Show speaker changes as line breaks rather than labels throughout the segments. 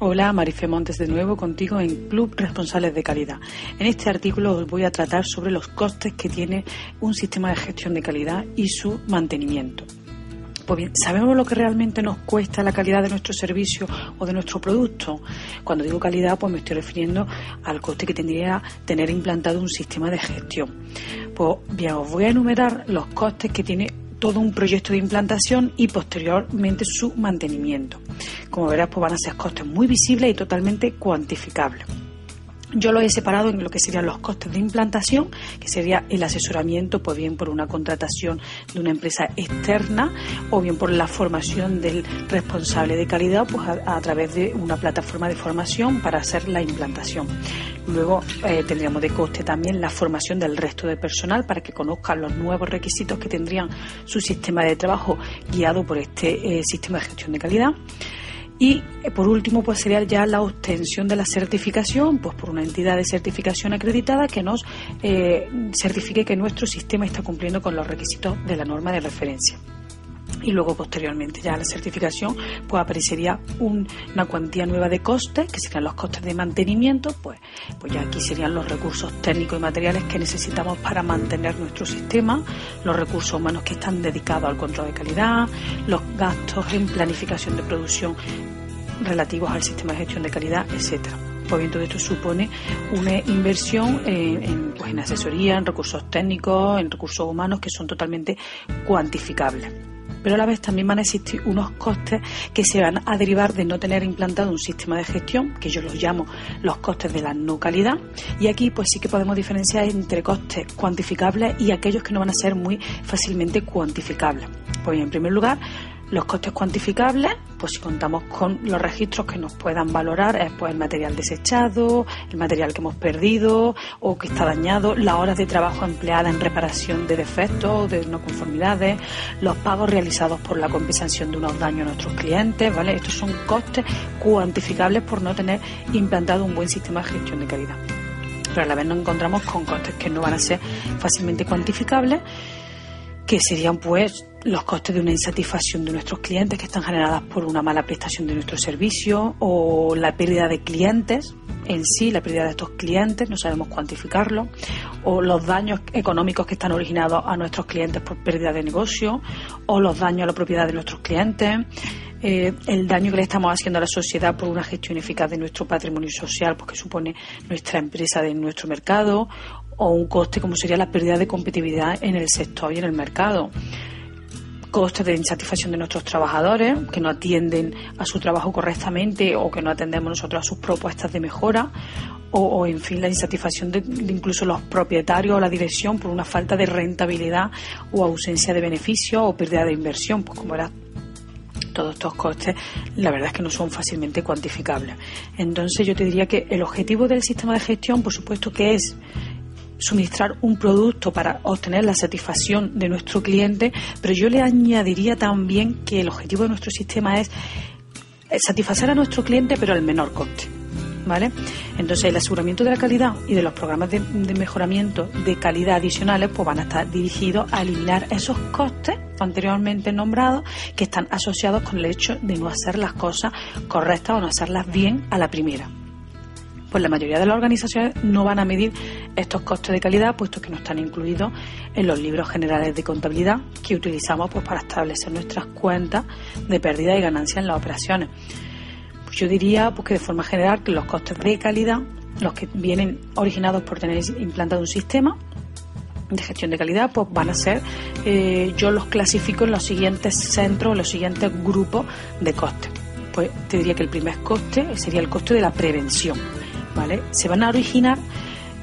Hola, Marife Montes de nuevo contigo en Club Responsables de Calidad. En este artículo os voy a tratar sobre los costes que tiene un sistema de gestión de calidad y su mantenimiento. Pues bien, ¿sabemos lo que realmente nos cuesta la calidad de nuestro servicio o de nuestro producto? Cuando digo calidad, pues me estoy refiriendo al coste que tendría tener implantado un sistema de gestión. Pues bien, os voy a enumerar los costes que tiene todo un proyecto de implantación y posteriormente su mantenimiento. Como verás, pues van a ser costes muy visibles y totalmente cuantificables. Yo lo he separado en lo que serían los costes de implantación, que sería el asesoramiento, pues bien por una contratación de una empresa externa o bien por la formación del responsable de calidad, pues a, través de una plataforma de formación para hacer la implantación. Luego eh, tendríamos de coste también la formación del resto de personal para que conozcan los nuevos requisitos que tendrían su sistema de trabajo guiado por este eh, sistema de gestión de calidad. Y eh, por último, pues sería ya la obtención de la certificación, pues por una entidad de certificación acreditada que nos eh, certifique que nuestro sistema está cumpliendo con los requisitos de la norma de referencia. Y luego posteriormente ya la certificación, pues aparecería una cuantía nueva de costes, que serían los costes de mantenimiento, pues, pues ya aquí serían los recursos técnicos y materiales que necesitamos para mantener nuestro sistema, los recursos humanos que están dedicados al control de calidad, los gastos en planificación de producción relativos al sistema de gestión de calidad, etcétera. Pues bien, todo esto supone una inversión en, pues en asesoría, en recursos técnicos, en recursos humanos que son totalmente cuantificables pero a la vez también van a existir unos costes que se van a derivar de no tener implantado un sistema de gestión, que yo los llamo los costes de la no calidad, y aquí pues sí que podemos diferenciar entre costes cuantificables y aquellos que no van a ser muy fácilmente cuantificables. Pues en primer lugar, los costes cuantificables, pues si contamos con los registros que nos puedan valorar, es pues el material desechado, el material que hemos perdido o que está dañado, las horas de trabajo empleadas en reparación de defectos o de no conformidades, los pagos realizados por la compensación de unos daños a nuestros clientes, ¿vale? Estos son costes cuantificables por no tener implantado un buen sistema de gestión de calidad. Pero a la vez nos encontramos con costes que no van a ser fácilmente cuantificables que serían pues los costes de una insatisfacción de nuestros clientes que están generadas por una mala prestación de nuestro servicio o la pérdida de clientes en sí, la pérdida de estos clientes, no sabemos cuantificarlo, o los daños económicos que están originados a nuestros clientes por pérdida de negocio, o los daños a la propiedad de nuestros clientes, eh, el daño que le estamos haciendo a la sociedad por una gestión eficaz de nuestro patrimonio social, porque supone nuestra empresa de nuestro mercado, o un coste como sería la pérdida de competitividad en el sector y en el mercado costes de insatisfacción de nuestros trabajadores que no atienden a su trabajo correctamente o que no atendemos nosotros a sus propuestas de mejora o, en fin la insatisfacción de, incluso los propietarios o la dirección por una falta de rentabilidad o ausencia de beneficio o pérdida de inversión pues como era todos estos costes, la verdad es que no son fácilmente cuantificables. Entonces yo te diría que el objetivo del sistema de gestión, por supuesto que es suministrar un producto para obtener la satisfacción de nuestro cliente, pero yo le añadiría también que el objetivo de nuestro sistema es satisfacer a nuestro cliente pero al menor coste. ¿Vale? Entonces el aseguramiento de la calidad y de los programas de, mejoramiento de calidad adicionales pues van a estar dirigidos a eliminar esos costes anteriormente nombrados que están asociados con el hecho de no hacer las cosas correctas o no hacerlas bien a la primera pues la mayoría de las organizaciones no van a medir estos costes de calidad, puesto que no están incluidos en los libros generales de contabilidad que utilizamos pues, para establecer nuestras cuentas de pérdida y ganancia en las operaciones. Pues yo diría pues, que de forma general que los costes de calidad, los que vienen originados por tener implantado un sistema, de gestión de calidad, pues van a ser, eh, yo los clasifico en los siguientes centros, en los siguientes grupos de costes. Pues te diría que el primer coste sería el coste de la prevención. Se van a originar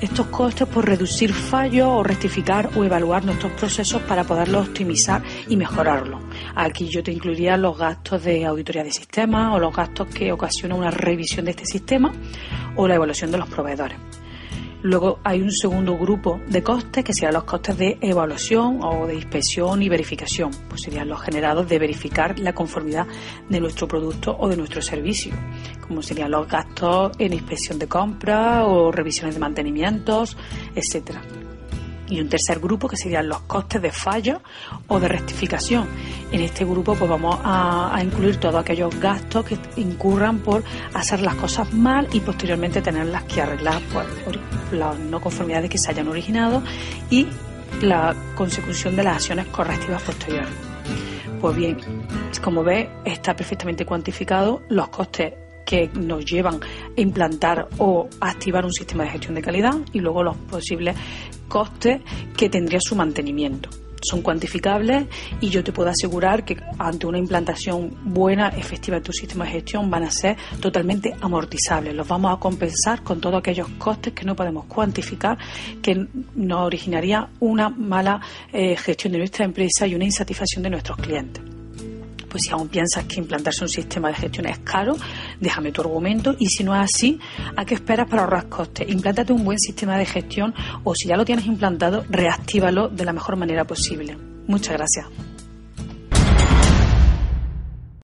estos costes por reducir fallos o rectificar o evaluar nuestros procesos para poderlos optimizar y mejorarlos. Aquí yo te incluiría los gastos de auditoría de sistema o los gastos que ocasiona una revisión de este sistema o la evaluación de los proveedores. Luego hay un segundo grupo de costes que serían los costes de evaluación o de inspección y verificación, pues serían los generados de verificar la conformidad de nuestro producto o de nuestro servicio, como serían los gastos en inspección de compra o revisiones de mantenimientos, etcétera y un tercer grupo que serían los costes de fallo o de rectificación. En este grupo pues vamos a, incluir todos aquellos gastos que incurran por hacer las cosas mal y posteriormente tenerlas que arreglar por, las no conformidades que se hayan originado y la consecución de las acciones correctivas posteriores. Pues bien, como ve, está perfectamente cuantificado los costes que nos llevan a implantar o activar un sistema de gestión de calidad y luego los posibles costes que tendría su mantenimiento. Son cuantificables y yo te puedo asegurar que ante una implantación buena, efectiva de tu sistema de gestión van a ser totalmente amortizables. Los vamos a compensar con todos aquellos costes que no podemos cuantificar, que nos originaría una mala eh, gestión de nuestra empresa y una insatisfacción de nuestros clientes pues si aún piensas que implantarse un sistema de gestión es caro, déjame tu argumento y si no es así, ¿a qué esperas para ahorrar costes? Implántate un buen sistema de gestión o si ya lo tienes implantado, reactívalo de la mejor manera posible. Muchas gracias.